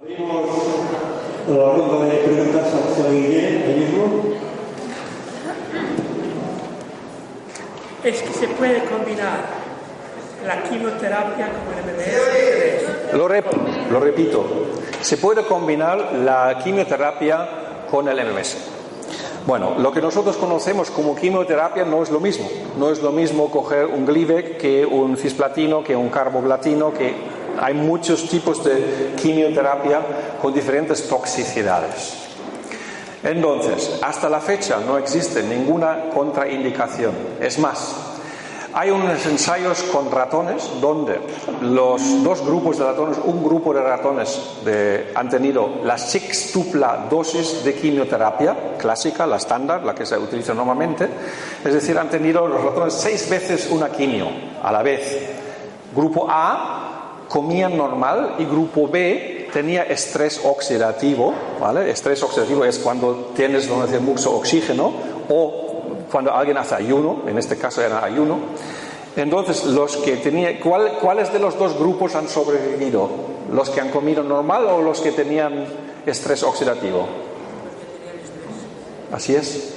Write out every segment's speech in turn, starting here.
Abrimos la ronda de preguntas ahí mismo. es que se puede combinar la quimioterapia con el MMS. Lo, rep- lo repito, se puede combinar la quimioterapia con el MMS. Bueno, lo que nosotros conocemos como quimioterapia no es lo mismo. No es lo mismo coger un Glivec que un cisplatino, que un carboplatino, que hay muchos tipos de quimioterapia con diferentes toxicidades. Entonces, hasta la fecha no existe ninguna contraindicación. Es más, hay unos ensayos con ratones donde los dos grupos de ratones, un grupo de ratones de- han tenido la sextupla dosis de quimioterapia clásica, la estándar, la que se utiliza normalmente, es decir, han tenido los ratones seis veces una quimio a la vez. Grupo A comían normal y grupo B tenía estrés oxidativo, ¿vale? Estrés oxidativo es cuando tienes, decir, mucho oxígeno o cuando alguien hace ayuno, en este caso era ayuno. Entonces, los que tenían, ¿cuál- ¿cuáles de los dos grupos han sobrevivido? ¿Los que han comido normal o los que tenían estrés oxidativo? Así es.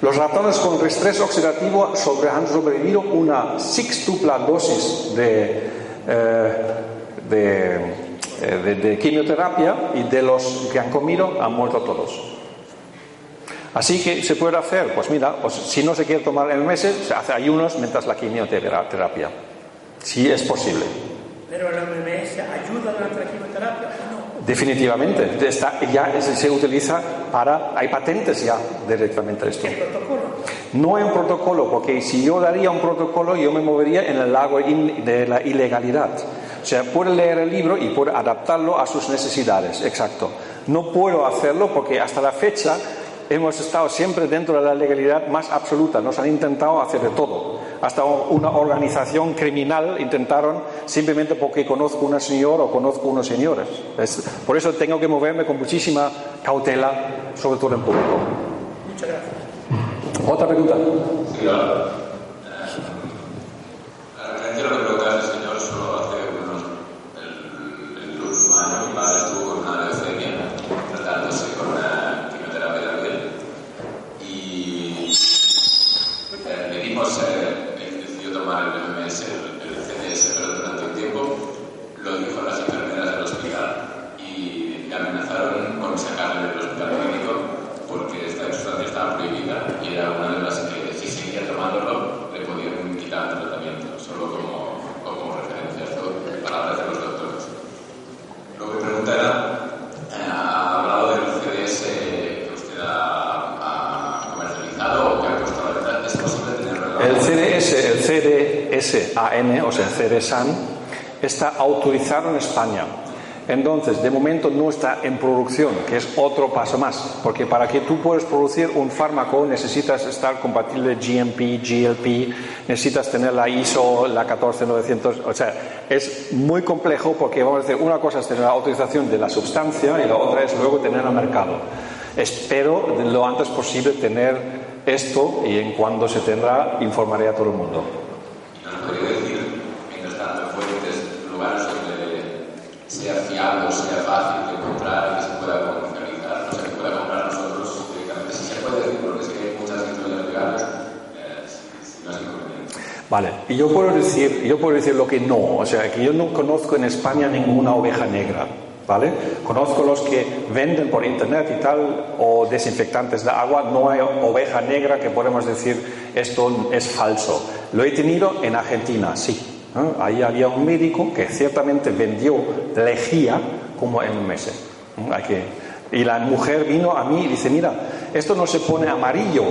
Los ratones con estrés oxidativo sobre- han sobrevivido una sextupla dosis eh, eh, de quimioterapia y de los que han comido han muerto todos. Así que se puede hacer, pues mira, pues si no se quiere tomar el mes, se hace ayunos mientras la quimioterapia. Si es posible. Pero el MMS ayuda durante la quimioterapia o no. Definitivamente. Está- ya se, utiliza para. Hay patentes ya directamente de esto. ¿Qué protocolo? No hay un protocolo, porque si yo daría un protocolo, yo me movería en el lago in- de la ilegalidad. O sea, puede leer el libro y puede adaptarlo a sus necesidades, exacto. No puedo hacerlo porque hasta la fecha hemos estado siempre dentro de la legalidad más absoluta. Nos han intentado hacer de todo. Hasta una organización criminal intentaron simplemente porque conozco una señora o conozco unos señores. Es- por eso tengo que moverme con muchísima cautela, sobre todo en público. Muchas gracias. Otra pregunta. Claro. A referencia a lo que preguntaba el señor, solo hace unos. El, el último año mi padre estuvo con una leucemia, tratándose con una quimioterapia también. Y eh, le dimos, eh, él decidió tomar el MMS, el, el CDS, pero durante un tiempo lo dijo las enfermeras del hospital y le amenazaron con sacarle del hospital médico porque esta sustancia estaba prohibida y era una de las que si seguía tomándolo le podían quitar el tratamiento, solo como, como referencia, esto palabras de los doctores. Lo que pregunta era, eh, ha hablado del CDS que usted ha, ha comercializado o que ha puesto a la venta, ¿es posible tenerlo en la El CDS, CDSAN, o sea, CDSAN, está autorizado en España. Entonces, de momento no está en producción, que es otro paso más, porque para que tú puedas producir un fármaco necesitas estar compatible GMP, GLP, necesitas tener la ISO, la 14900, o sea, es muy complejo porque vamos a decir, una cosa es tener la autorización de la sustancia y la otra es luego tener al mercado. Espero lo antes posible tener esto y en cuando se tendrá informaré a todo el mundo. ¿Y nos podría decir, mientras tanto, fuentes, lugares donde sea fácil de que se pueda comercializar? O sea, que pueda comprar nosotros directamente. Si se puede decir, porque es que hay muchas legales, eh, si no es inconveniente. Vale, y yo puedo decir, yo puedo decir lo que no, o sea, que yo no conozco en España ninguna oveja negra, ¿vale? Conozco los que venden por internet y tal, o desinfectantes de agua, no hay oveja negra que podemos decir esto es falso. Lo he tenido en Argentina, sí. Ahí había un médico que ciertamente vendió lejía como en un mes. ¿eh? Hay que Y la mujer vino a mí y dice, mira, esto no se pone amarillo.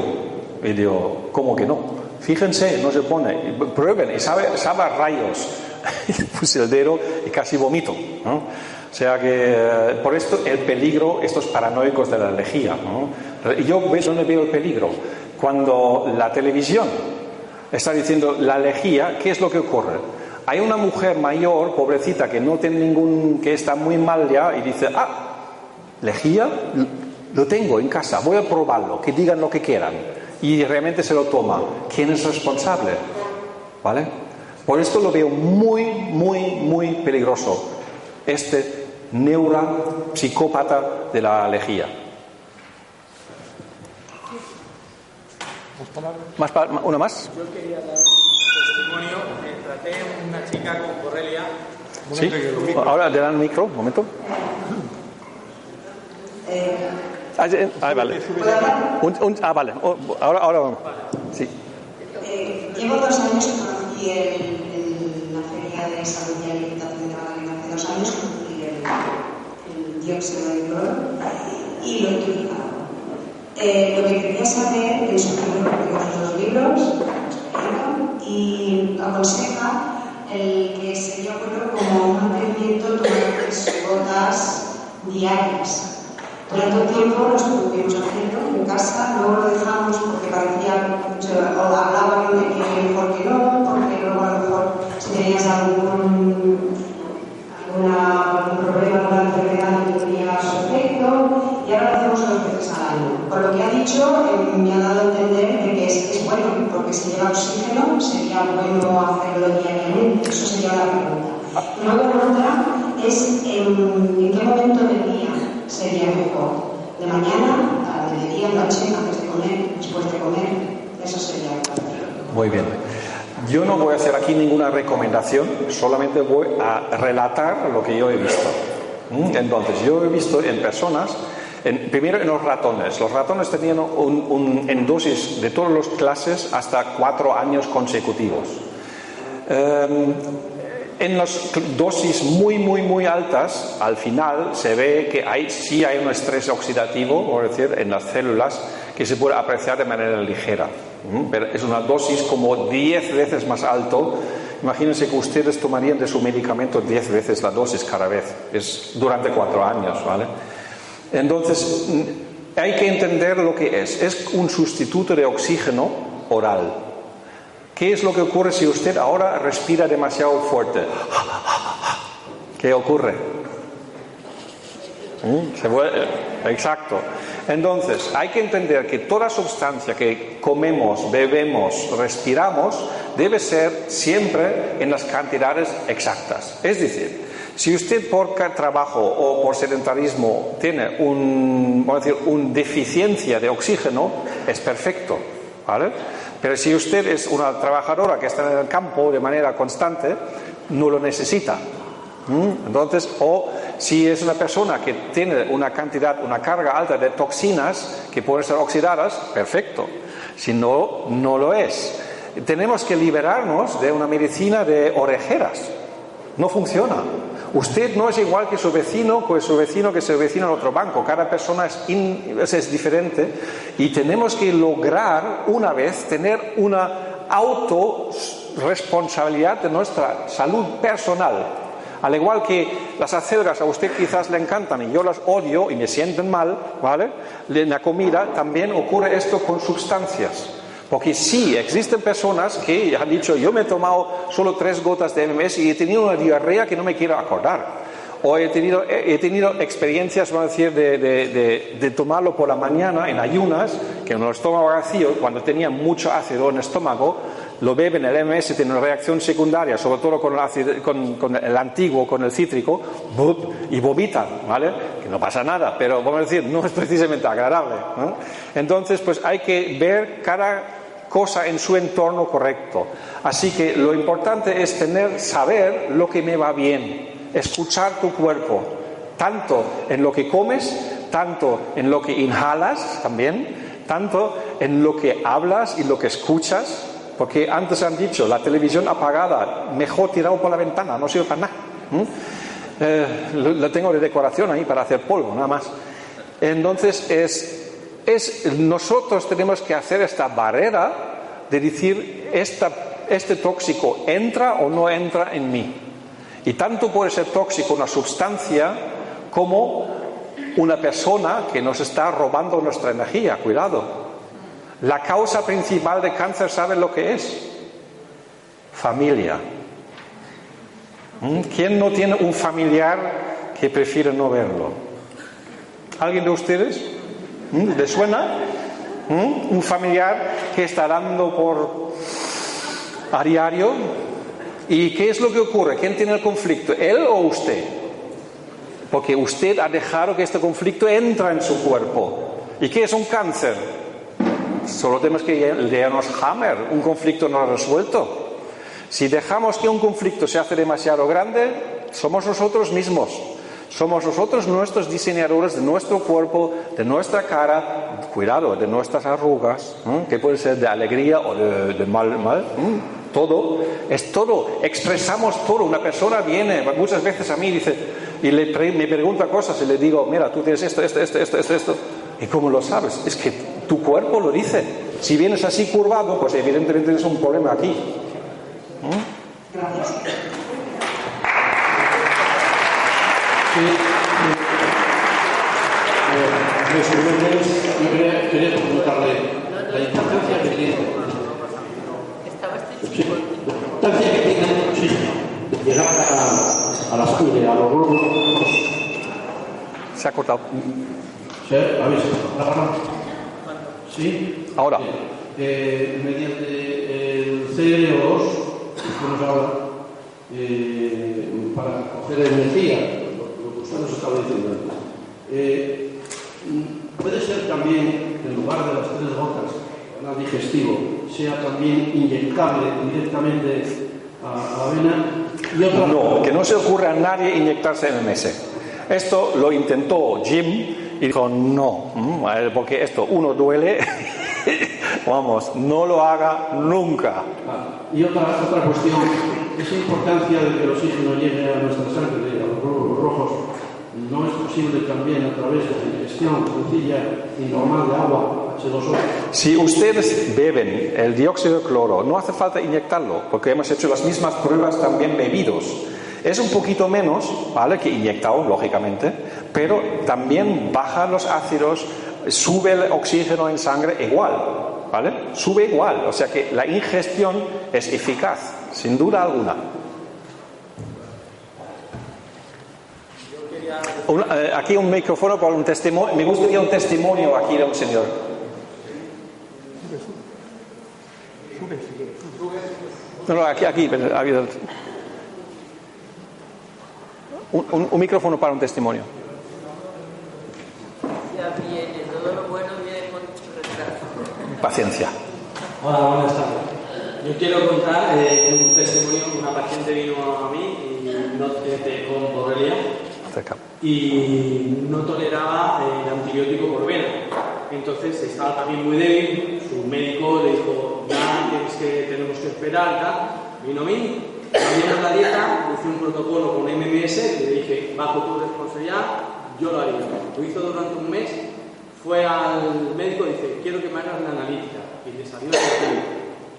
Y digo, ¿cómo que no? Fíjense, no se pone. Prueben, y sabe, sabe rayos. Puse el dedo y casi vomito. ¿no? O sea que eh, por esto el peligro, estos paranoicos de la lejía. ¿no? Y yo veo el peligro. Cuando la televisión está diciendo la lejía, ¿qué es lo que ocurre? Hay una mujer mayor, pobrecita, que no tiene ningún, que está muy mal ya y dice, ah, lejía, lo tengo en casa, voy a probarlo, que digan lo que quieran. Y realmente se lo toma. ¿Quién es responsable? ¿Vale? Por esto lo veo muy, muy, muy peligroso. Este neura psicópata de la lejía. ¿Más pa- ¿Una más? Yo quería dar un testimonio. Me traté una chica con borrelia. Sí. Ahora le dan el micro, un momento. Ah, sí, ah, vale. Un- un- ah, vale. Oh, Ahora, ahora vamos. Sí. Eh, llevo dos años que conocí el, el- la feria de salud y alimentación de Badalona hace dos años, conocí el, el dióxido de cloro y lo he utilizado. Eh, lo que quería saber un libro, porque los libros, los y aconseja el que sería bueno como un mantenimiento tomar tres gotas diarias. Durante un tiempo lo estuvimos haciendo en casa, luego lo dejamos porque parecía, o hablaban de que mejor que no, porque luego a lo mejor si tenías algún, alguna, algún problema, alguna enfermedad que tenía su efecto, y ahora lo hacemos veces Por lo que ha dicho, eh, me ha dado a entender de que es, es bueno, porque si lleva oxígeno sería bueno hacerlo diariamente, eso sería la pregunta. Luego otra es en, en qué momento del día sería mejor. De mañana, a mediodía, noche, antes de comer, después de comer, eso sería pregunta. Muy bien. Yo no voy a hacer aquí ninguna recomendación, solamente voy a relatar lo que yo he visto. ¿Mm? Entonces, yo he visto en personas, en- primero en los ratones. Los ratones tenían un, un- en dosis de todas las clases hasta cuatro años consecutivos. Em, en las dosis muy, muy, muy altas, al final se ve que hay, sí hay un estrés oxidativo, por decir, en las células que se puede apreciar de manera ligera. ¿m? Pero es una dosis como 10 veces más alto. Imagínense que ustedes tomarían de su medicamento 10 veces la dosis cada vez. Es durante cuatro años, ¿vale? Entonces, hay que entender lo que es. Es un sustituto de oxígeno oral. ¿Qué es lo que ocurre si usted ahora respira demasiado fuerte? ¿Qué ocurre? ¿Mm? Se vuelve- Exacto. Entonces, hay que entender que toda sustancia que comemos, bebemos, respiramos, debe ser siempre en las cantidades exactas. Es decir, si usted por trabajo o por sedentarismo tiene un, vamos a decir, un deficiencia de oxígeno, es perfecto. ¿vale? Pero si usted es una trabajadora que está en el campo de manera constante, no lo necesita. Entonces, o si es una persona que tiene una cantidad, una carga alta de toxinas que pueden ser oxidadas, perfecto. Si no, no lo es. Tenemos que liberarnos de una medicina de orejeras. No funciona. Usted no es igual que su vecino, que su vecino, que su vecino en otro banco. Cada persona es, in- es diferente y tenemos que lograr una vez tener una autorresponsabilidad de nuestra salud personal. Al igual que las acelgas a usted quizás le encantan y yo las odio y me sienten mal, ¿vale? En la comida también ocurre esto con sustancias. Porque sí, existen personas que han dicho, yo me he tomado solo tres gotas de MMS y he tenido una diarrea que no me quiero acordar. O he tenido, he tenido experiencias, vamos a decir, de, de- de- de tomarlo por la mañana en ayunas, que en el estómago vacío, cuando tenía mucho ácido en el estómago, lo beben, el MS tiene una reacción secundaria, sobre todo con el, ácido- con, con el antiguo, con el cítrico, y vomitan, ¿vale? Que no pasa nada, pero vamos a decir, no es precisamente agradable. ¿no? Entonces, pues hay que ver cada cosa en su entorno correcto. Así que lo importante es tener, saber lo que me va bien, escuchar tu cuerpo, tanto en lo que comes, tanto en lo que inhalas también, tanto en lo que hablas y lo que escuchas, porque antes han dicho, la televisión apagada, mejor tirado por la ventana, no sirve para nada. ¿m? Lo, lo tengo de decoración ahí para hacer polvo, nada más. Entonces, es, es, nosotros tenemos que hacer esta barrera de decir, este tóxico entra o no entra en mí. Y tanto puede ser tóxico una sustancia como una persona que nos está robando nuestra energía. Cuidado. La causa principal de cáncer, ¿saben lo que es? Familia. ¿Mm? ¿Quién no tiene un familiar que prefiere no verlo? ¿Alguien de ustedes? ¿Mm? ¿Le suena? ¿Mm? Un familiar que está dando por a diario. ¿Y qué es lo que ocurre? ¿Quién tiene el conflicto? ¿Él o usted? Porque usted ha dejado que este conflicto entra en su cuerpo. ¿Y qué es un cáncer? Solo tenemos que leernos Hammer, un conflicto no resuelto. Si dejamos que un conflicto se hace demasiado grande, somos nosotros mismos. Somos nosotros nuestros diseñadores de nuestro cuerpo, de nuestra cara, cuidado, de nuestras arrugas, que puede ser de alegría o de, mal, mal, todo, es todo, expresamos todo. Una persona viene muchas veces a mí y dice, y le me pregunta cosas y le digo, mira, tú tienes esto, esto, esto, esto, esto, esto. ¿Y cómo lo sabes? Es que tu cuerpo lo dice. Si vienes así curvado, pues evidentemente tienes un problema aquí. Gracias. Sí, eh, yo quería, quería preguntarle la importancia que tiene, sí, la importancia que tiene sí, llegar a, a las cumbres, a los globos. Se ha cortado. ¿Sí? ¿Habéis grabado? ¿Sí? Ahora. Eh, mediante el CLO2, que nos habla, eh, para coger energía, usted nos estaba diciendo antes. Eh, puede ser también, en lugar de las tres gotas, el digestivo, sea también inyectable directamente a, a la vena. Y otra, No, que no se ocurra a nadie inyectarse MMS. Esto lo intentó Jim y dijo no, mm, porque esto, uno duele, vamos, no lo haga nunca. Ah, Y otra, otra cuestión, esa importancia de que el oxígeno llegue a nuestra sangre, a los glóbulos rojos, no es posible también a través de la ingestión y normal de agua, H2O. Si ustedes beben el dióxido de cloro, no hace falta inyectarlo, porque hemos hecho las mismas pruebas también bebidos. Es un poquito menos, ¿vale? Que inyectado, lógicamente, pero también baja los ácidos, sube el oxígeno en sangre igual, ¿vale? Sube igual, o sea que la ingestión es eficaz, sin duda alguna. Un- eh, aquí un micrófono para un testimonio. Me gustaría un testimonio aquí de un señor. No, no, aquí, aquí. pero ha habido- Un, un- un micrófono para un testimonio. Ya viene, todo lo bueno viene con mucho retraso. Paciencia. Hola, buenas tardes. Yo quiero contar eh, un testimonio. Una paciente vino a mí y no, eh, con borrelia. Y no toleraba eh, el antibiótico por vena. Entonces estaba también muy débil. Su médico le dijo, ya tienes que, tenemos que esperar. tal. Vino a mí, cambiamos la dieta, hice un protocolo con MMS, le dije, bajo tu responsabilidad, yo lo haría. Lo hizo durante un mes, fue al médico y dice, quiero que me hagas la analítica. Y le salió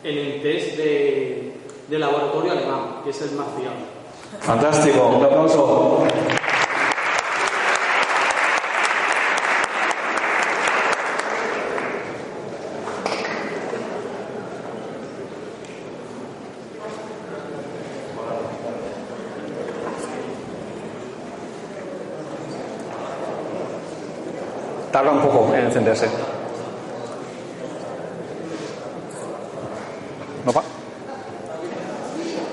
en el test de, de laboratorio alemán, que es el más fiable. Fantástico. Un aplauso. Tarda un poco en encenderse. ¿No va?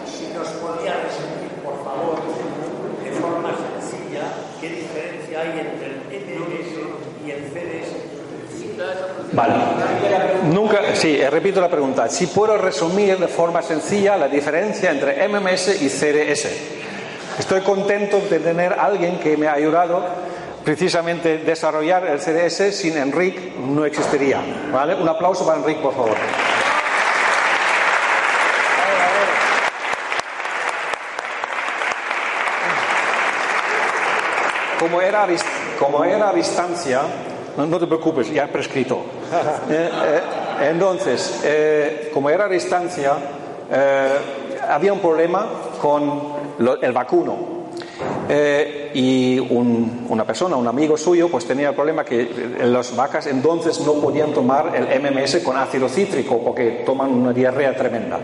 Si nos podía resumir, por favor, de forma sencilla, qué diferencia hay entre el MMS y el CDS. Vale. Nunca, sí, eh, repito la pregunta. Si puedo resumir de forma sencilla la diferencia entre MMS y CDS. Estoy contento de tener a alguien que me ha ayudado precisamente desarrollar el CDS. Sin Enrique no existiría. ¿Vale? Un aplauso para Enrique, por favor. Como era, como era a distancia, no, te preocupes, ya he prescrito. Eh, eh, entonces, eh, como era a distancia, había un problema con lo- el vacuno. Y un- una persona, un amigo suyo, pues tenía el problema que eh, las vacas entonces no podían tomar el MMS con ácido cítrico porque toman una diarrea tremenda.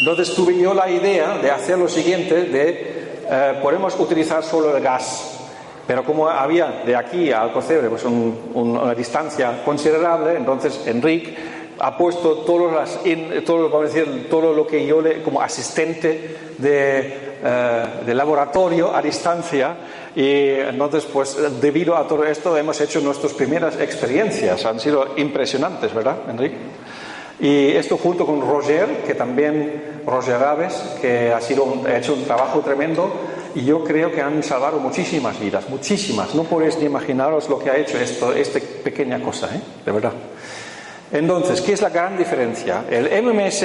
Entonces tuve yo la idea de hacer lo siguiente, de eh, podemos utilizar solo el gas, pero como había de aquí a Alcocebre pues un- un- una distancia considerable, entonces Enrique ha puesto todas las vamos a decir, todo lo que yo le, como asistente de, eh, de laboratorio a distancia y entonces pues debido a todo esto hemos hecho nuestras primeras experiencias, han sido impresionantes, ¿verdad, Enrique? Y esto junto con Roger, que también, Roger Aves, que ha, sido ha hecho un trabajo tremendo y yo creo que han salvado muchísimas vidas, muchísimas. No podéis ni imaginaros lo que ha hecho esto, esta pequeña cosa, ¿eh? de verdad. Entonces, ¿qué es la gran diferencia? El MMS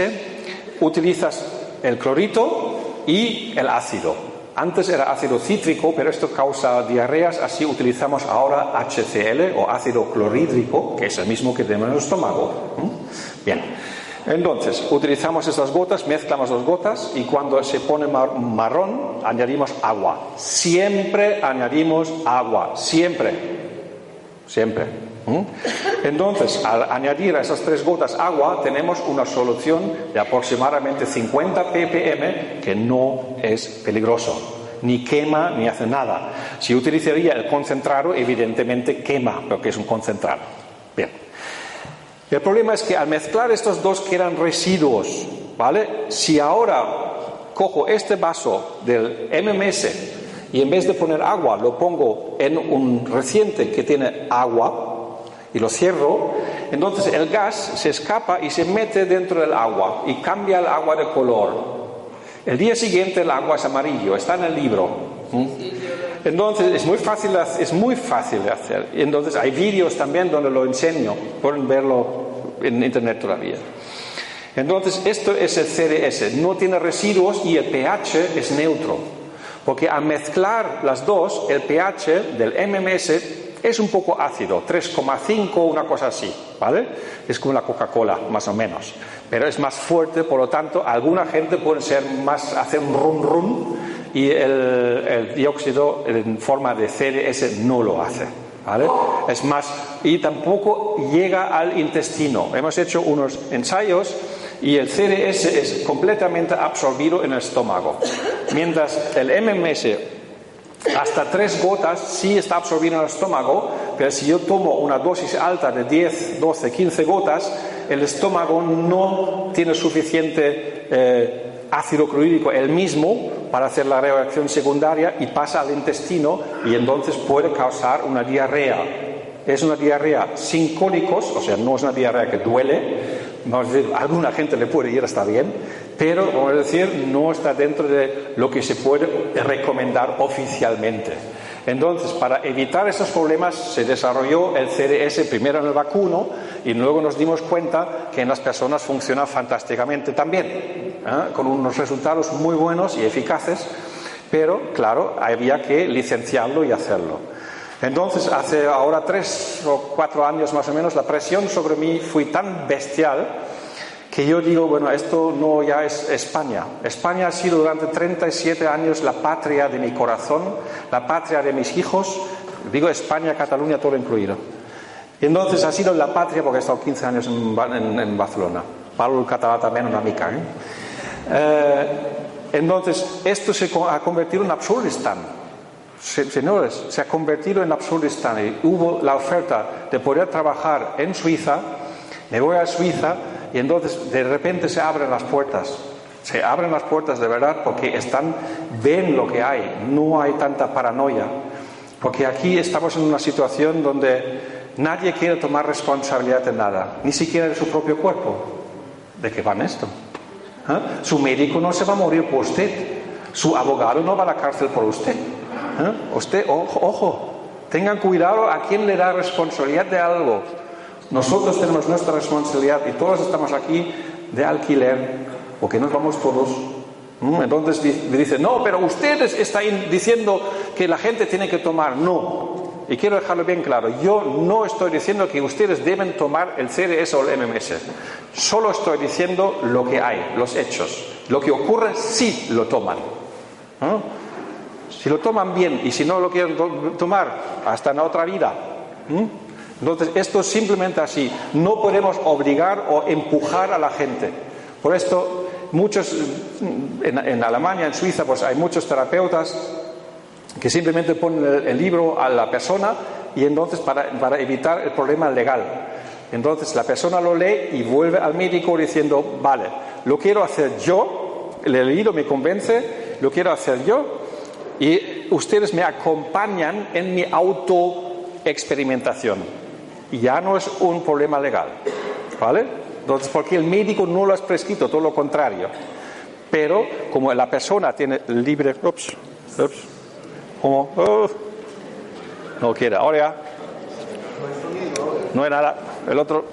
utilizas el clorito y el ácido. Antes era ácido cítrico, pero esto causa diarreas, así utilizamos ahora HCl o ácido clorhídrico, que es el mismo que tenemos en el estómago. Bien, entonces utilizamos estas gotas, mezclamos las gotas y cuando se pone mar- marrón añadimos agua. Siempre añadimos agua, siempre. Siempre. ¿Mm? Entonces, al añadir a esas tres gotas agua, tenemos una solución de aproximadamente 50 ppm que no es peligroso. Ni quema ni hace nada. Si utilizaría el concentrado, evidentemente quema, porque es un concentrado. Bien. El problema es que al mezclar estos dos quedan residuos, ¿vale? Si ahora cojo este vaso del MMS y en vez de poner agua lo pongo en un reciente que tiene agua y lo cierro, entonces el gas se escapa y se mete dentro del agua y cambia el agua de color. El día siguiente el agua es amarillo, está en el libro. ¿Mm? Entonces es muy fácil, es muy fácil de hacer. Entonces hay vídeos también donde lo enseño, pueden verlo en internet todavía. Entonces esto es el CDS, no tiene residuos y el pH es neutro, porque al mezclar las dos, el pH del MMS es un poco ácido, 3,5, una cosa así, ¿vale? Es como la Coca-Cola, más o menos, pero es más fuerte, por lo tanto, alguna gente puede ser más, hacer un rum rum y el, el dióxido en forma de CDS no lo hace. ¿Vale? Es más, y tampoco llega al intestino. Hemos hecho unos ensayos y el CDS es completamente absorbido en el estómago. Mientras el MMS, hasta tres gotas, sí está absorbido en el estómago, pero si yo tomo una dosis alta de 10, 12, 15 gotas, el estómago no tiene suficiente eh, ácido clorhídrico el mismo para hacer la reacción secundaria y pasa al intestino y entonces puede causar una diarrea. Es una diarrea sin cólicos, o sea, no es una diarrea que duele. Vamos a decir, alguna gente le puede ir, está bien, pero vamos a decir, no está dentro de lo que se puede recomendar oficialmente. Entonces, para evitar esos problemas, se desarrolló el CDS primero en el vacuno y luego nos dimos cuenta que en las personas funciona fantásticamente también, ¿eh? con unos resultados muy buenos y eficaces, pero claro, había que licenciarlo y hacerlo. Entonces, hace ahora tres o cuatro años más o menos, la presión sobre mí fue tan bestial que yo digo, bueno, esto no ya es España. España ha sido durante 37 años la patria de mi corazón, la patria de mis hijos. Digo España, Cataluña, todo incluido. Entonces ha sido la patria porque he estado 15 años en, Barcelona. Parlo el català también una mica. ¿eh? Eh, entonces, esto se ha convertido en Absurdistán. Se, señores, se ha convertido en Absurdistán. Y hubo la oferta de poder trabajar en Suiza. Me voy a Suiza y entonces de repente se abren las puertas. Se abren las puertas de verdad porque están, ven lo que hay, no hay tanta paranoia. Porque aquí estamos en una situación donde nadie quiere tomar responsabilidad de nada, ni siquiera de su propio cuerpo. ¿De qué va esto? ¿Eh? Su médico no se va a morir por usted, su abogado no va a la cárcel por usted. ¿Eh? Usted, ojo, ojo, tengan cuidado a quién le da responsabilidad de algo. Nosotros tenemos nuestra responsabilidad y todos estamos aquí de alquiler, porque nos vamos todos. Entonces dice, no, pero ustedes están diciendo que la gente tiene que tomar. No. Y quiero dejarlo bien claro. Yo no estoy diciendo que ustedes deben tomar el CDS o el MMS. Solo estoy diciendo lo que hay, los hechos. Lo que ocurre si lo toman. ¿no? Si lo toman bien y si no lo quieren to- tomar, hasta en otra vida. Entonces, esto es simplemente así. No podemos obligar o empujar a la gente. Por esto, muchos, en, en Alemania, en Suiza, pues hay muchos terapeutas que simplemente ponen el, el libro a la persona y entonces para, para evitar el problema legal. Entonces la persona lo lee y vuelve al médico diciendo, vale, lo quiero hacer yo, el leído me convence, lo quiero hacer yo y ustedes me acompañan en mi autoexperimentación. Ya no es un problema legal, ¿vale? Entonces, porque el médico no lo ha prescrito, todo lo contrario. Pero como la persona tiene libre, ups, ups, como, oh, no quiere, ahora no hay nada, el otro,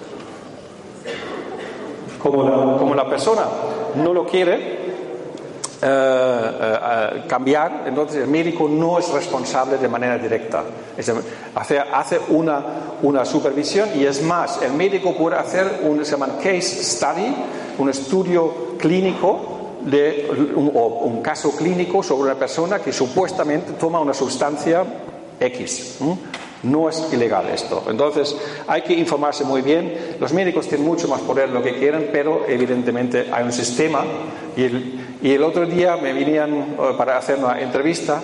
como la persona no lo quiere eh, eh, eh, cambiar, entonces el médico no es responsable de manera directa. Es hace, hace una, una supervisión y es más, el médico puede hacer un se llama case study, un estudio clínico de un, o un caso clínico sobre una persona que supuestamente toma una sustancia X. No es ilegal esto. Entonces hay que informarse muy bien. Los médicos tienen mucho más poder de lo que quieren, pero evidentemente hay un sistema. Y el, y el otro día me venían eh, para hacer una entrevista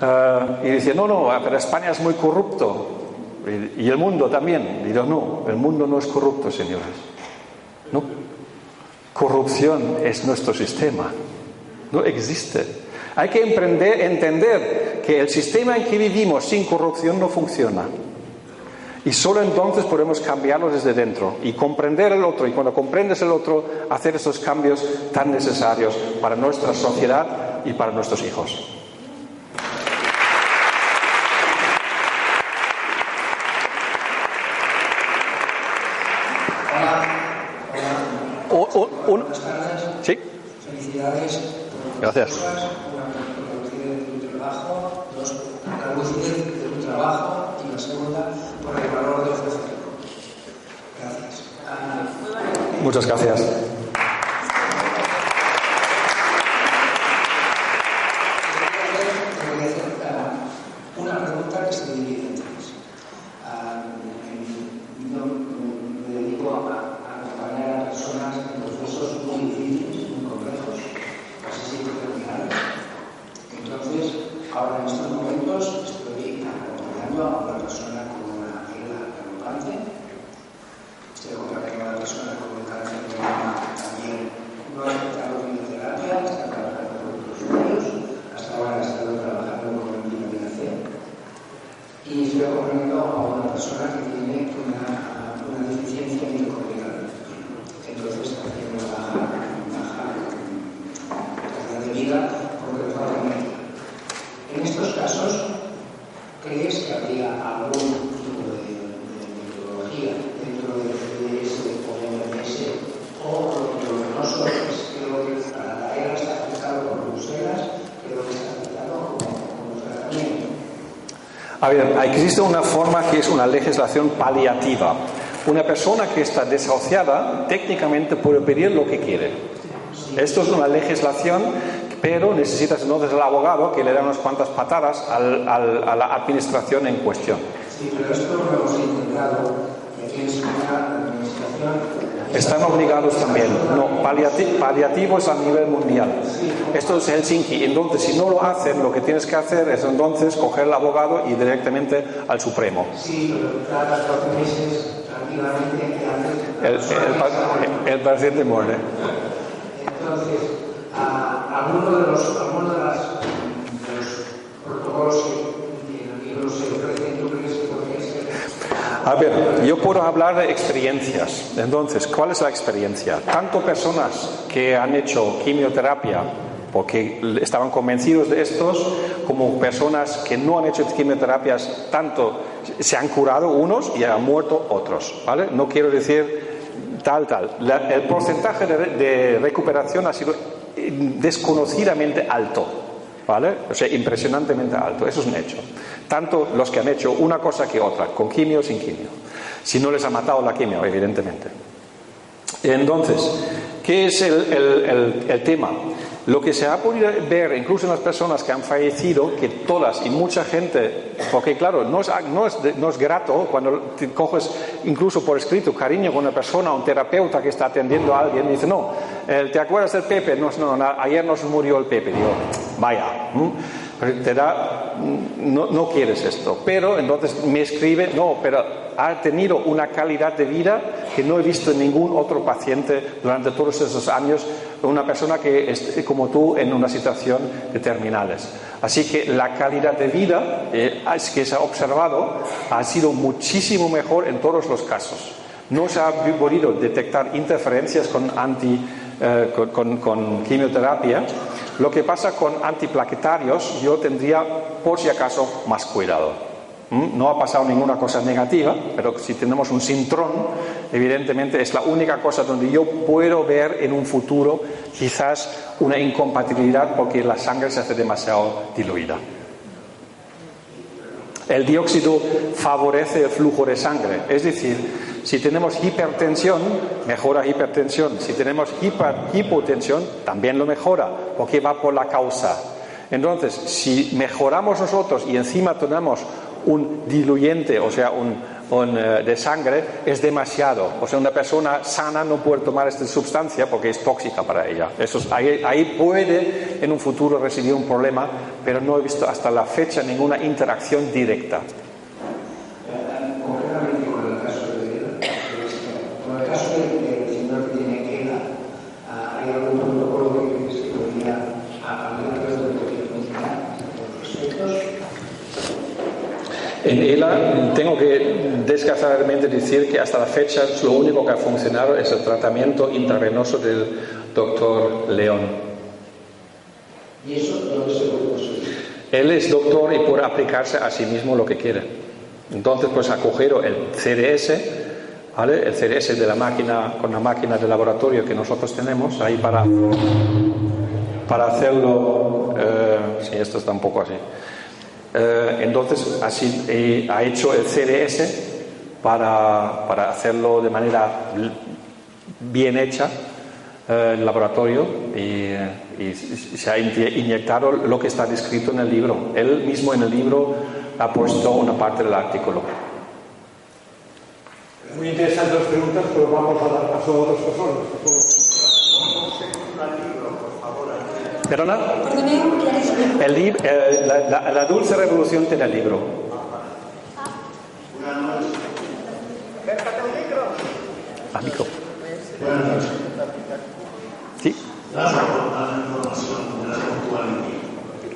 eh, y decían, no, no, pero España es muy corrupto. Y, y el mundo también. Yo, no, el mundo no es corrupto, señores. No. Corrupción es nuestro sistema. No existe. Hay que emprender, entender que el sistema en que vivimos sin corrupción no funciona. Y solo entonces podemos cambiarlo desde dentro y comprender el otro. Y cuando comprendes el otro, hacer esos cambios tan necesarios para nuestra sociedad y para nuestros hijos. O- un- ¿Sí? Felicidades Gracias. por la de tu trabajo, de tu y la segunda por el valor de ofrecerlo. Gracias. Ah, Muchas gracias. te voy a hacer ah, una pregunta que se divide en tres. Ah, en- yo mm, me dedico a, a acompañar a personas en procesos muy difíciles, muy complejos, casi siempre terminales. Entonces, ahora en estos momentos estoy acompañando a una persona con una herida galopante. Estoy acompañando a una persona con un cáncer de mama también no ha aceptado quimioterapia, está trabajando con otros medios, hasta ahora ha estado trabajando con vitamina C. Y estoy acompañando a una persona que tiene una, una deficiencia mitocondrial. Entonces está haciendo baja, baja calidad de vida porque le falta energía. En estos casos, ¿crees que habría algún tipo de, de metodología dentro de, de ese OMS? O lo que no solo es, creo que para la era está aceptado por Bruselas, creo que está aceptado como, como tratamiento. A ver, existe una forma que es una legislación paliativa. Una persona que está desahuciada técnicamente puede pedir lo que quiere. Esto es una legislación, pero necesitas entonces el abogado que le da unas cuantas patadas a la administración en cuestión. Sí, pero esto lo hemos intentado y aquí en España la administración Están obligados también. No, paliati- paliativo es a nivel mundial. Esto es Helsinki. Entonces, si no lo hacen, lo que tienes que hacer es entonces coger el abogado y directamente al Supremo. Sí, pero tratas 12 meses. El, el pa- el paciente muere. Entonces, a- alguno de los, alguno de, las, de los protocolos que, que en el libro se ofrecen, ¿tú crees que podría ser? A ver, yo puedo hablar de experiencias. Entonces, ¿cuál es la experiencia? Tanto personas que han hecho quimioterapia porque estaban convencidos de estos, como personas que no han hecho quimioterapias, tanto se han curado unos y han muerto otros. ¿vale? No quiero decir tal, tal. La- el porcentaje de, de recuperación ha sido desconocidamente alto. ¿Vale? O sea, impresionantemente alto, eso es un hecho. Tanto los que han hecho una cosa que otra, con quimio o sin quimio. Si no les ha matado la quimio, evidentemente. Entonces, ¿qué es el, el- el tema? Lo que se ha podido ver, incluso en las personas que han fallecido, que todas y mucha gente, porque claro, no es, no es, no es grato cuando te coges incluso por escrito cariño con una persona, un terapeuta que está atendiendo a alguien, y dice, no, ¿te acuerdas del Pepe? No, no, no, ayer nos murió el Pepe. Digo, vaya. Te da, no, no quieres esto. Pero entonces me escribe, no, pero ha tenido una calidad de vida que no he visto en ningún otro paciente durante todos esos años, una persona que es como tú en una situación de terminales. Así que la calidad de vida eh, que se ha observado ha sido muchísimo mejor en todos los casos. No se ha podido detectar interferencias con, anti, eh, con, con- con quimioterapia. Lo que pasa con antiplaquetarios, yo tendría, por si acaso, más cuidado. ¿Mm? No ha pasado ninguna cosa negativa, pero si tenemos un sintrón, evidentemente es la única cosa donde yo puedo ver en un futuro quizás una incompatibilidad porque la sangre se hace demasiado diluida. El dióxido favorece el flujo de sangre, es decir, si tenemos hipertensión, mejora hipertensión. Si tenemos hipotensión, también lo mejora, porque va por la causa. Entonces, si mejoramos nosotros y encima tenemos un diluyente, o sea, un, eh, de sangre, es demasiado. O sea, una persona sana no puede tomar esta sustancia porque es tóxica para ella. Eso es- ahí, ahí puede en un futuro residir un problema, pero no he visto hasta la fecha ninguna interacción directa. Concretamente con el caso de con el caso del del señor que tiene ELA, ah, ¿hay algún protocolo que crees que podría hablar de lo que podría funcionar en los aspectos? En ELA tengo que desgraciadamente decir que hasta la fecha lo único que ha funcionado es el tratamiento intravenoso del doctor León. ¿Y eso dónde se? Él es doctor y puede aplicarse a sí mismo lo que quiere. Entonces, pues ha cogido el CDS, ¿vale? El CDS de la máquina, con la máquina de laboratorio que nosotros tenemos ahí para, para hacerlo. eh, sí, esto está un poco así. Eh, entonces, así eh, ha hecho el CDS para, para hacerlo de manera bien hecha eh, en el laboratorio y, eh, y se ha inye- inyectado lo que está descrito en el libro. Él mismo en el libro ha puesto una parte del artículo. Muy interesantes las preguntas, pero vamos a dar paso a otras personas. por favor. ¿Perdona? El lib- eh, la, la- la dulce revolución tiene el libro. Ah, micro. Sí.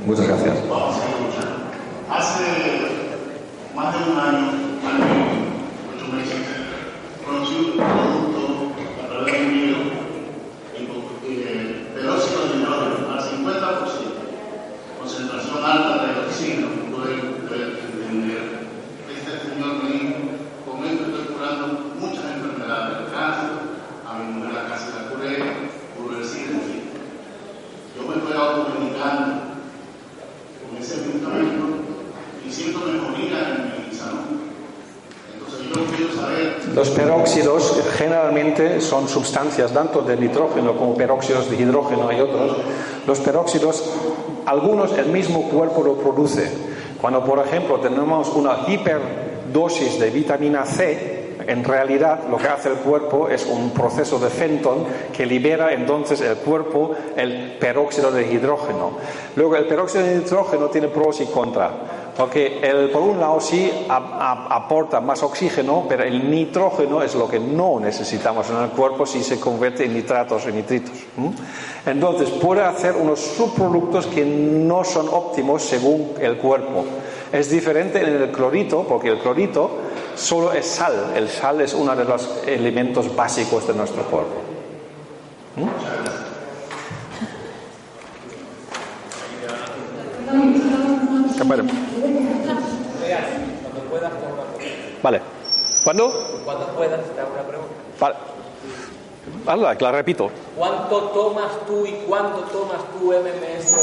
Muchas gracias. Hace más de un año, ocho meses, conocí un producto a través de un libro, eh, peróxido de hidrógeno al 50%, concentración alta de oxígeno, pude pude entender. Este me dijo, con esto estoy curando muchas enfermedades, el cáncer, a mi mujer la casi la curé, decir, en fin. Yo me estoy automedicando con ese medicamento y siento mejoría en mi salud. Los peróxidos generalmente son sustancias tanto de nitrógeno como peróxidos de hidrógeno y otros. Los peróxidos, algunos el mismo cuerpo lo produce. Cuando, por ejemplo, tenemos una hiperdosis de vitamina C, en realidad lo que hace el cuerpo es un proceso de Fenton que libera entonces el cuerpo el peróxido de hidrógeno. Luego el peróxido de hidrógeno tiene pros y contras. Porque el, por un lado sí aporta más oxígeno, pero el nitrógeno es lo que no necesitamos en el cuerpo si se convierte en nitratos y nitritos. Entonces puede hacer unos subproductos que no son óptimos según el cuerpo. Es diferente en el clorito, porque el clorito solo es sal. El sal es uno de los elementos básicos de nuestro cuerpo. ¿m? ¿Qué pasa? Cuando puedas, te hago una pregunta. Vale. ¿Cuándo? Cuando puedas, te hago una pregunta. Vale. Hazla, que la repito. ¿Cuánto tomas tú y cuándo tomas tú MMS?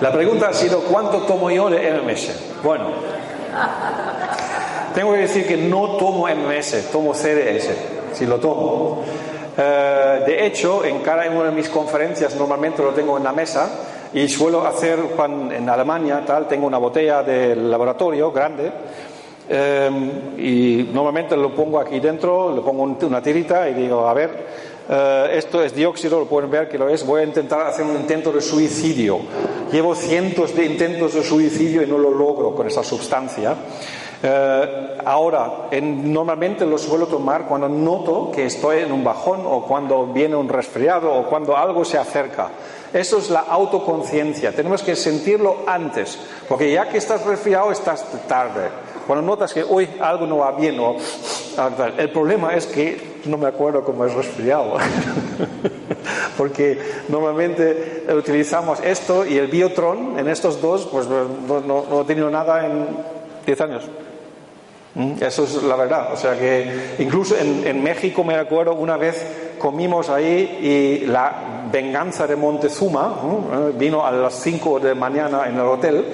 La pregunta ha sido, ¿cuánto tomo yo de MMS? Bueno, tengo que decir que no tomo MMS, tomo CDS, si lo tomo. Eh, de hecho, en cada una de mis conferencias normalmente lo tengo en la mesa y suelo hacer, en Alemania, tal, tengo una botella de laboratorio grande eh, y normalmente lo pongo aquí dentro, le pongo un- una tirita y digo, a ver, eh, esto es dióxido, lo pueden ver que lo es, voy a intentar hacer un intento de suicidio. Llevo cientos de intentos de suicidio y no lo logro con esa sustancia. Eh, ahora, en- normalmente lo suelo tomar cuando noto que estoy en un bajón o cuando viene un resfriado o cuando algo se acerca. Eso es la autoconciencia. Tenemos que sentirlo antes, porque ya que estás resfriado estás tarde. Cuando notas que, uy, algo no va bien o ah, el problema es que no me acuerdo cómo es resfriado. porque normalmente utilizamos esto y el biotron en estos dos, pues no, no- no he tenido nada en 10 años. Mm, Eso es la verdad. O sea que incluso en, en México me acuerdo una vez comimos ahí y la venganza de Montezuma ¿no? Eh, vino a las 5 de mañana en el hotel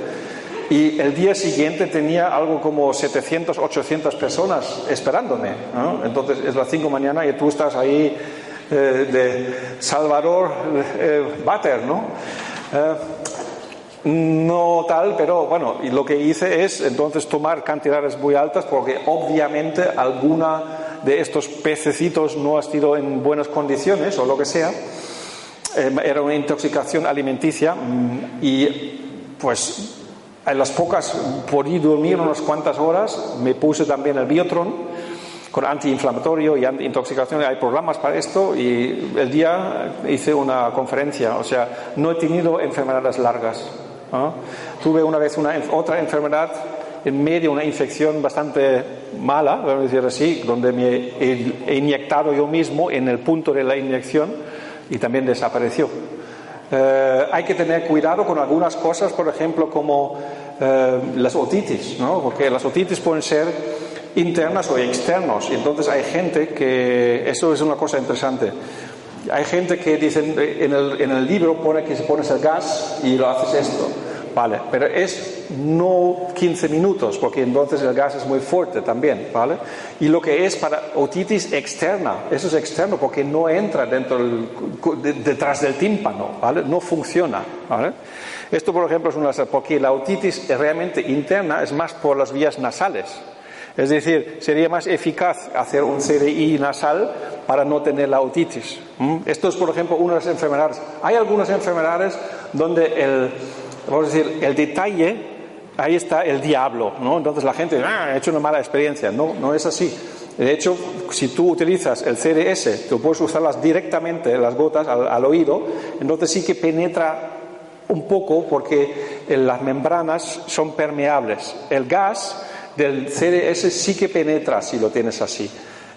y el día siguiente tenía algo como 700, 800 personas esperándome. Entonces es las 5 de mañana y tú estás ahí eh, de Salvador eh, Bater, ¿no? No tal, pero bueno, y lo que hice es entonces tomar cantidades muy altas porque obviamente alguna de estos pececitos no ha sido en buenas condiciones o lo que sea. Eh, era una intoxicación alimenticia mm, y pues en las pocas podí dormir unas cuantas horas, me puse también el biotron con antiinflamatorio y antiintoxicación, hay programas para esto y el día hice una conferencia, o sea, no he tenido enfermedades largas. ¿No? Tuve una vez una, otra enfermedad en medio, una infección bastante mala, vamos a decir así, donde me he, inyectado yo mismo en el punto de la inyección y también desapareció. Eh, hay que tener cuidado con algunas cosas, por ejemplo, como eh, las otitis, ¿no? porque las otitis pueden ser internas o externos. Y entonces hay gente que, eso es una cosa interesante, hay gente que dicen, eh, en el, en el libro pone que se pones el gas y lo haces esto. Vale, pero es no 15 minutos, porque entonces el gas es muy fuerte también, ¿vale? Y lo que es para otitis externa, eso es externo porque no entra dentro del- de- detrás del tímpano, ¿vale? No funciona, ¿vale? Esto, por ejemplo, es una porque la otitis realmente interna es más por las vías nasales. Es decir, sería más eficaz hacer un CDI nasal para no tener la otitis. ¿Mm? Esto es, por ejemplo, una de las enfermedades. Hay algunas enfermedades donde el, vamos a decir, el detalle, ahí está el diablo, ¿no? Entonces la gente, ah, he hecho una mala experiencia. No, no es así. De hecho, si tú utilizas el CDS, tú puedes usarlas directamente, las gotas, al, al oído, entonces sí que penetra un poco porque eh, las membranas son permeables. El gas del CDS sí que penetra si lo tienes así.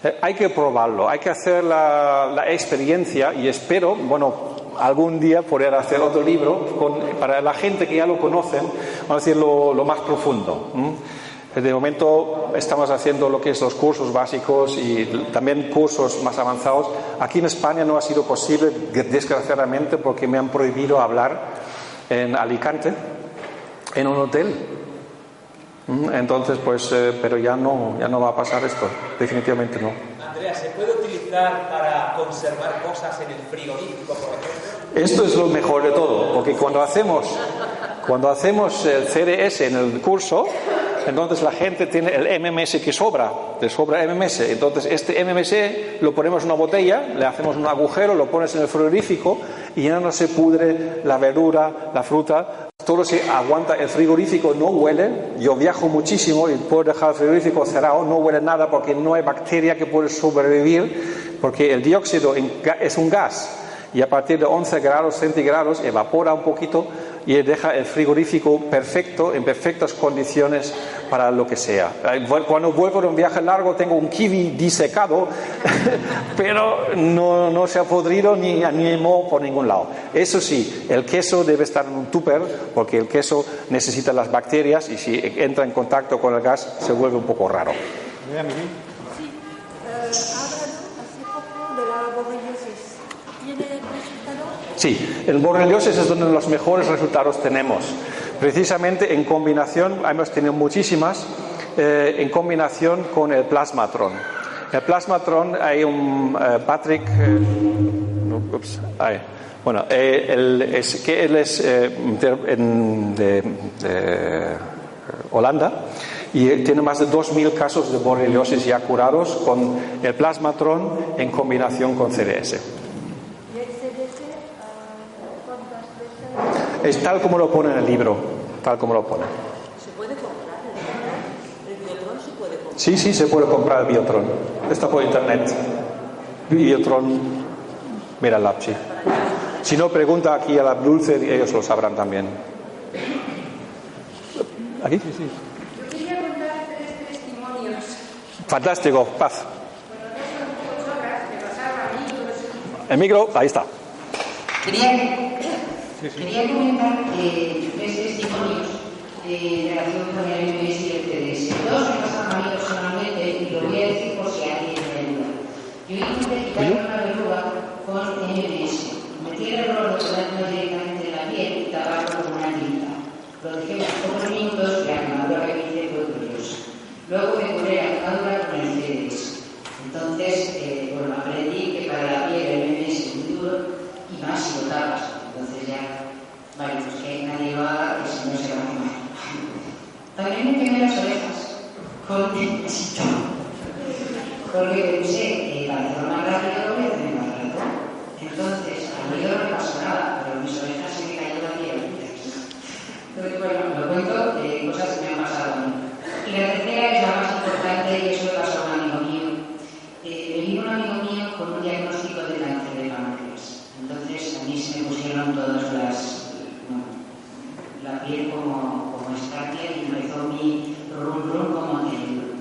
Eh, hay que probarlo, hay que hacer la, experiencia y espero, bueno, algún día poder hacer otro libro para la gente que ya lo conocen, vamos a decir lo, lo más profundo. ¿m? De momento estamos haciendo lo que es los cursos básicos y también cursos más avanzados. Aquí en España no ha sido posible, desgraciadamente, porque me han prohibido hablar en Alicante, en un hotel. Entonces, pues, eh, pero ya no, ya no va a pasar esto, definitivamente no. Andrea, ¿se puede utilizar para conservar cosas en el frigorífico, por ejemplo? Esto es lo mejor de todo, porque cuando hacemos, cuando hacemos el CDS en el curso, entonces la gente tiene el MMS que sobra, le sobra MMS. Entonces este MMS lo ponemos en una botella, le hacemos un agujero, lo pones en el frigorífico y ya no se pudre la verdura, la fruta, todo se aguanta. El frigorífico no huele. Yo viajo muchísimo y puedo dejar el frigorífico cerrado, no huele nada porque no hay bacteria que pueda sobrevivir, porque el dióxido es un gas y a partir de 11 grados centígrados evapora un poquito y deja el frigorífico perfecto, en perfectas condiciones para lo que sea. Cuando vuelvo de un viaje largo tengo un kiwi disecado, pero no, no se ha podrido ni animó por ningún lado. Eso sí, el queso debe estar en un tupper porque el queso necesita las bacterias y si entra en contacto con el gas se vuelve un poco raro. Sí, eh? Sí, en borreliosis es donde los mejores resultados tenemos. Precisamente en combinación, hemos tenido muchísimas, eh, en combinación con el plasmatron. El plasmatron hay un eh, Patrick, eh, bueno, él es, que él es de- de Holanda y tiene más de 2.000 casos de borreliosis ya curados con el plasmatron en combinación con CDS. Es tal como lo pone en el libro, tal como lo pone. ¿Se puede comprar el biotron? ¿El biotron se puede comprar? Sí, sí, se puede comprar el Biotron. Está por internet. Biotron, mira el sí. Si no, pregunta aquí a la Dulce y ellos lo sabrán también. ¿Aquí? Sí, sí. Yo quería contar tres testimonios. Fantástico, paz. Bueno, no son muchas horas, me pasaron a mí todo eso. El micro, ahí está. Quería, quería comentar eh, tres testimonios eh, en relación con el MMS y el CDS. Dos me pasaron a mí personalmente y lo voy a decir por si alguien me ayuda. Yo intenté quitar una verruga con MMS. Metí el error de ponerlo directamente en la piel y taparlo con una tinta. Lo dejé unos pocos minutos y la quemadura que me hice fue curiosa. Luego me curé la quemadura con el CDS. Entonces, eh, bueno, aprendí que para la piel el MMS es muy duro y más si lo tapas. Entonces ya, vale, pues que nadie lo haga, que si no se va a quemar. También me quemé las orejas con tintacito. Porque pensé que para hacerlo más rápido voy a hacer más rato. Entonces, a mí no me pasó nada, pero mis orejas se me cayó la piel. Entonces, bueno, lo cuento, eh, cosas que me han pasado a mí. Y la tercera es la más importante y eso le pasó a un amigo mío. Eh, me vino un amigo mío con un diagnóstico de cáncer de páncreas. Entonces, a mí se me pusieron todas las. bueno, la piel como, como escarpia y empezó mi rum rum como anterior.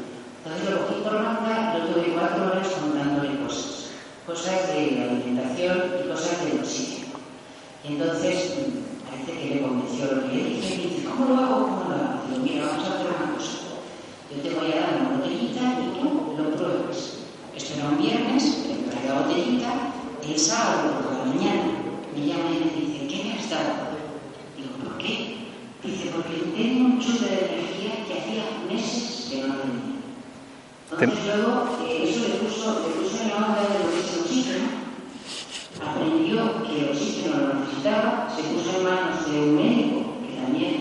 Entonces lo cogí por banda, lo tuve cuatro horas contándole cosas. Cosas de la alimentación y cosas del oxígeno. Y entonces mm, parece que le convenció lo que le dije. Y dice, ¿cómo lo hago? ¿Cómo lo hago? Digo, mira, vamos a hacer una cosa. Yo te voy a dar una botellita y tú lo pruebas. Esto era un viernes, le traje la botellita, el sábado por la mañana me llama y me dice, ¿qué me has dado? Digo, ¿por qué? Dice, porque tengo un chute de energía que hacía meses que no tenía. Entonces luego eh, eso le puso, le puso en la onda de lo que es el oxígeno, aprendió que el oxígeno lo necesitaba, se puso en manos de un médico que también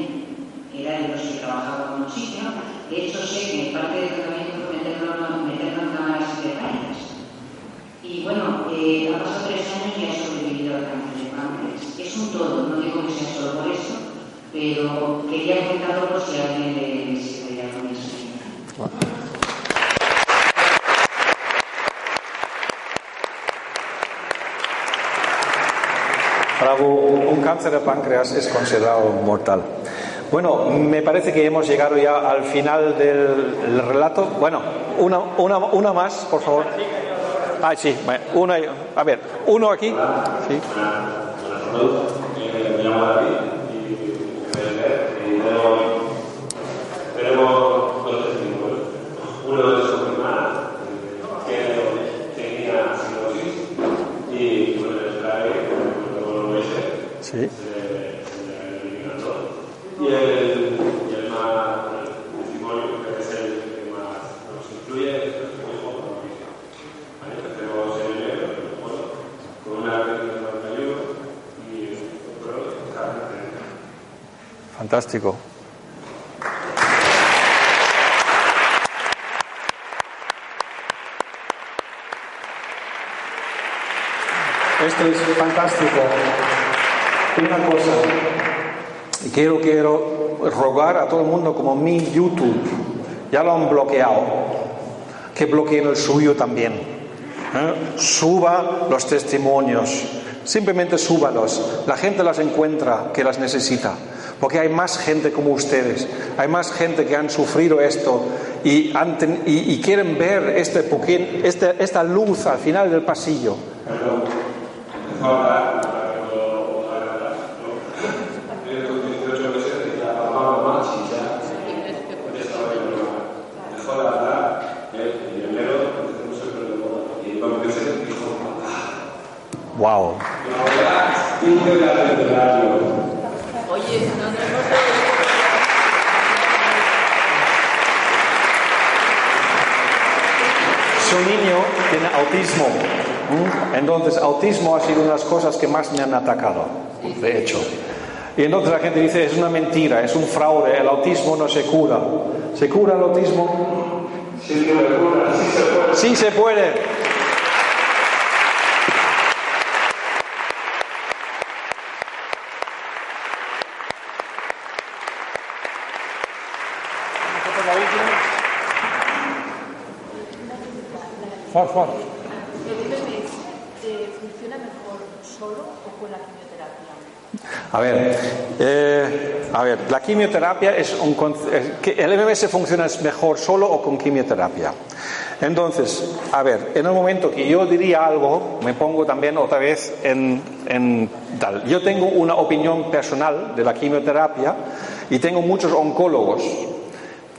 era de los que trabajaba con oxígeno. De hecho, sé que parte del tratamiento fue meterlo, meterlo en cámaras hiperbáricas. Y bueno, eh, ha pasado tres años y ha sobrevivido al cáncer de páncreas. Es un todo, no digo que sea solo por eso, pero quería comentarlo por si alguien le sirve con. Bravo, un cáncer de páncreas es considerado mortal. Bueno, me parece que hemos llegado ya al final del el relato. Bueno, una, más, por favor. Ah, sí, una, a ver, uno aquí. Sí. Me llamo David y tenemos, tenemos dos testimonios. Uno de su hermana, que tenía cirrosis y bueno, les trae como lo Sí. y el, y el más el testimonio que es el que más nos influye es el que dijo con la visión. ¿Vale? Tenemos el negro, bueno, con una red de 91 y otro que está en Fantástico. Esto es fantástico. Una cosa, quiero, quiero rogar a todo el mundo como mi YouTube, ya lo han bloqueado, que bloqueen el suyo también. ¿eh? Suba los testimonios, simplemente súbalos. La gente las encuentra que las necesita, porque hay más gente como ustedes, hay más gente que han sufrido esto y, han ten- y- y quieren ver este, este- esta luz al final del pasillo. Wow. Su niño tiene autismo. Entonces, autismo ha sido una de las cosas que más me han atacado, de hecho. Y entonces la gente dice, es una mentira, es un fraude, el autismo no se cura. ¿Se cura el autismo? Sí se puede. Sí se puede. For, for. ¿El MMS eh, funciona mejor solo o con la quimioterapia? A ver, eh, a ver, la quimioterapia es un el MMS funciona mejor solo o con quimioterapia. Entonces, a ver, en el momento que yo diría algo, me pongo también otra vez en, en tal. Yo tengo una opinión personal de la quimioterapia y tengo muchos oncólogos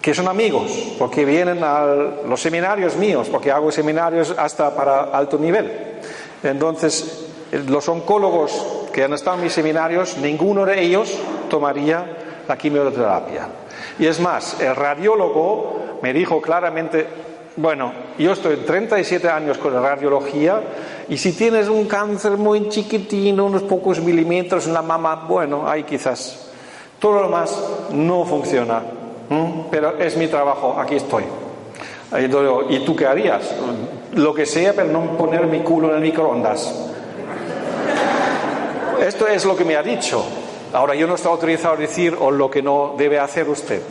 que son amigos, porque vienen a los seminarios míos, porque hago seminarios hasta para alto nivel. Entonces, los oncólogos que han estado en mis seminarios, ninguno de ellos tomaría la quimioterapia. Y es más, el radiólogo me dijo claramente, bueno, yo estoy 37 años con la radiología y si tienes un cáncer muy chiquitino, unos pocos milímetros en la mama, bueno, ahí quizás. Todo lo demás no funciona. ¿M? Pero es mi trabajo, aquí estoy. ¿Y tú qué harías? Lo que sea, pero no poner mi culo en el microondas. Esto es lo que me ha dicho. Ahora yo no estoy autorizado a decir o lo que no debe hacer usted.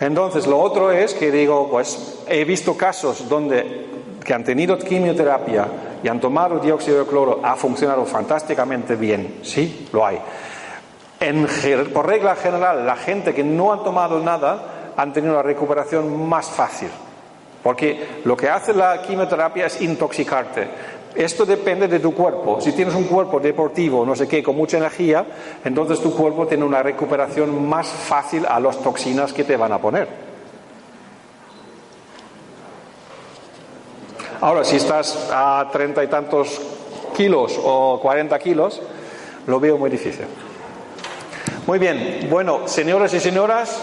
Entonces, lo otro es que digo, pues he visto casos donde que han tenido quimioterapia y han tomado dióxido de cloro, ha funcionado fantásticamente bien. Sí, lo hay. Por regla general, la gente que no ha tomado nada han tenido una recuperación más fácil. Porque lo que hace la quimioterapia es intoxicarte. Esto depende de tu cuerpo. Si tienes un cuerpo deportivo, no sé qué, con mucha energía, entonces tu cuerpo tiene una recuperación más fácil a las toxinas que te van a poner. Ahora, si estás a treinta y tantos kilos o cuarenta kilos, lo veo muy difícil. Muy bien, bueno, señoras y señoras,